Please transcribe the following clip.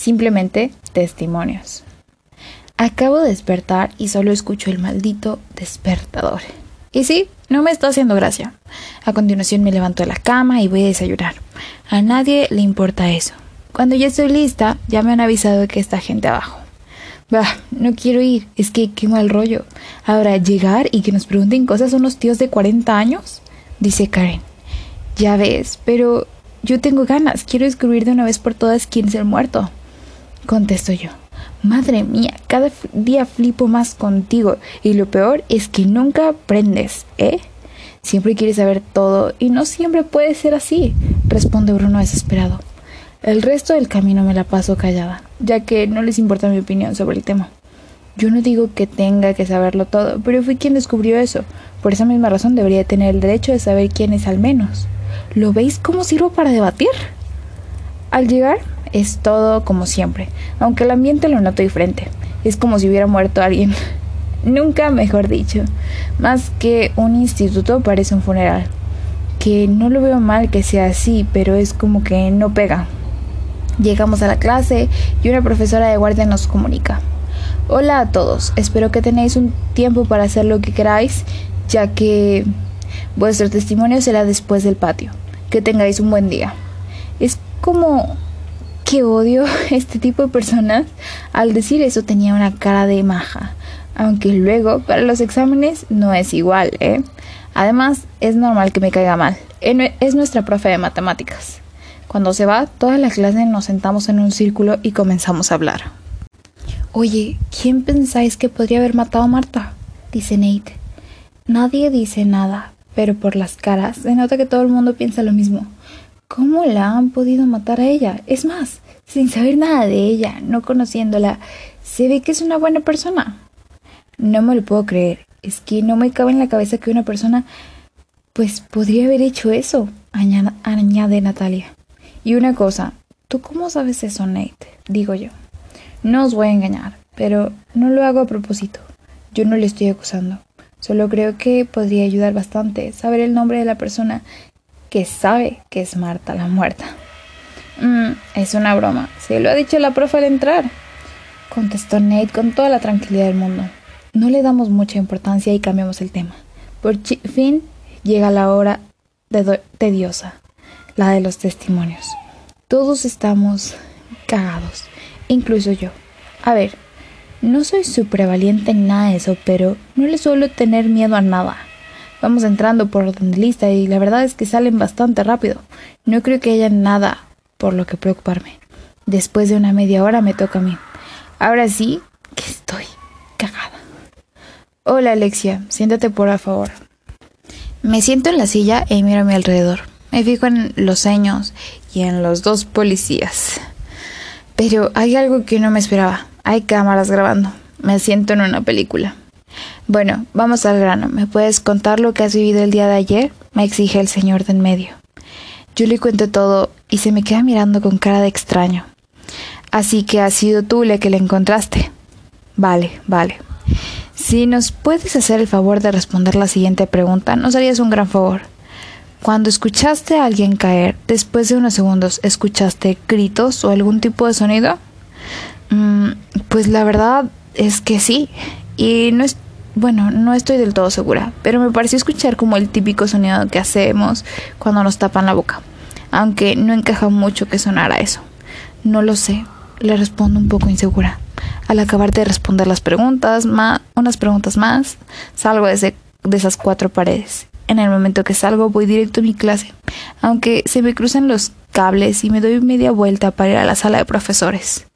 simplemente testimonios. Acabo de despertar y solo escucho el maldito despertador. Y sí, no me está haciendo gracia. A continuación me levanto de la cama y voy a desayunar. A nadie le importa eso. Cuando ya estoy lista, ya me han avisado que está gente abajo. Bah, no quiero ir, es que qué mal rollo. Ahora, llegar y que nos pregunten cosas unos tíos de 40 años, dice Karen. Ya ves, pero yo tengo ganas, quiero descubrir de una vez por todas quién es el muerto. Contesto yo. Madre mía, cada día flipo más contigo y lo peor es que nunca aprendes, ¿eh? Siempre quieres saber todo y no siempre puede ser así, responde Bruno desesperado. El resto del camino me la paso callada, ya que no les importa mi opinión sobre el tema. Yo no digo que tenga que saberlo todo, pero fui quien descubrió eso. Por esa misma razón debería tener el derecho de saber quién es al menos. ¿Lo veis cómo sirvo para debatir? Al llegar, es todo como siempre, aunque el ambiente lo noto diferente. Es como si hubiera muerto alguien. Nunca mejor dicho. Más que un instituto parece un funeral. Que no lo veo mal que sea así, pero es como que no pega. Llegamos a la clase y una profesora de guardia nos comunica. Hola a todos, espero que tenéis un tiempo para hacer lo que queráis, ya que vuestro testimonio será después del patio. Que tengáis un buen día. Es como que odio este tipo de personas. Al decir eso tenía una cara de maja, aunque luego para los exámenes no es igual, ¿eh? Además, es normal que me caiga mal. Es nuestra profe de matemáticas. Cuando se va, toda la clase nos sentamos en un círculo y comenzamos a hablar. Oye, ¿quién pensáis que podría haber matado a Marta? dice Nate. Nadie dice nada, pero por las caras se nota que todo el mundo piensa lo mismo. ¿Cómo la han podido matar a ella? Es más, sin saber nada de ella, no conociéndola, se ve que es una buena persona. No me lo puedo creer. Es que no me cabe en la cabeza que una persona pues podría haber hecho eso, añade Natalia. Y una cosa, ¿tú cómo sabes eso, Nate? Digo yo. No os voy a engañar, pero no lo hago a propósito. Yo no le estoy acusando. Solo creo que podría ayudar bastante saber el nombre de la persona que sabe que es Marta la muerta. Mm, es una broma. Se lo ha dicho la profe al entrar. Contestó Nate con toda la tranquilidad del mundo. No le damos mucha importancia y cambiamos el tema. Por fin llega la hora tediosa, la de los testimonios. Todos estamos cagados, incluso yo. A ver, no soy súper valiente en nada de eso, pero no le suelo tener miedo a nada. Vamos entrando por orden de lista y la verdad es que salen bastante rápido. No creo que haya nada por lo que preocuparme. Después de una media hora me toca a mí. Ahora sí que estoy cagada. Hola Alexia, siéntate por favor. Me siento en la silla y miro a mi alrededor. Me fijo en los seños y en los dos policías. Pero hay algo que no me esperaba. Hay cámaras grabando. Me siento en una película. Bueno, vamos al grano. ¿Me puedes contar lo que has vivido el día de ayer? me exige el señor de en medio. Yo le cuento todo y se me queda mirando con cara de extraño. Así que has sido tú la que le encontraste. Vale, vale. Si nos puedes hacer el favor de responder la siguiente pregunta, nos harías un gran favor. Cuando escuchaste a alguien caer, después de unos segundos, ¿escuchaste gritos o algún tipo de sonido? Mm, pues la verdad es que sí. Y no es, bueno, no estoy del todo segura, pero me pareció escuchar como el típico sonido que hacemos cuando nos tapan la boca, aunque no encaja mucho que sonara eso. No lo sé, le respondo un poco insegura. Al acabar de responder las preguntas, más, unas preguntas más, salgo de, de esas cuatro paredes. En el momento que salgo voy directo a mi clase, aunque se me cruzan los cables y me doy media vuelta para ir a la sala de profesores.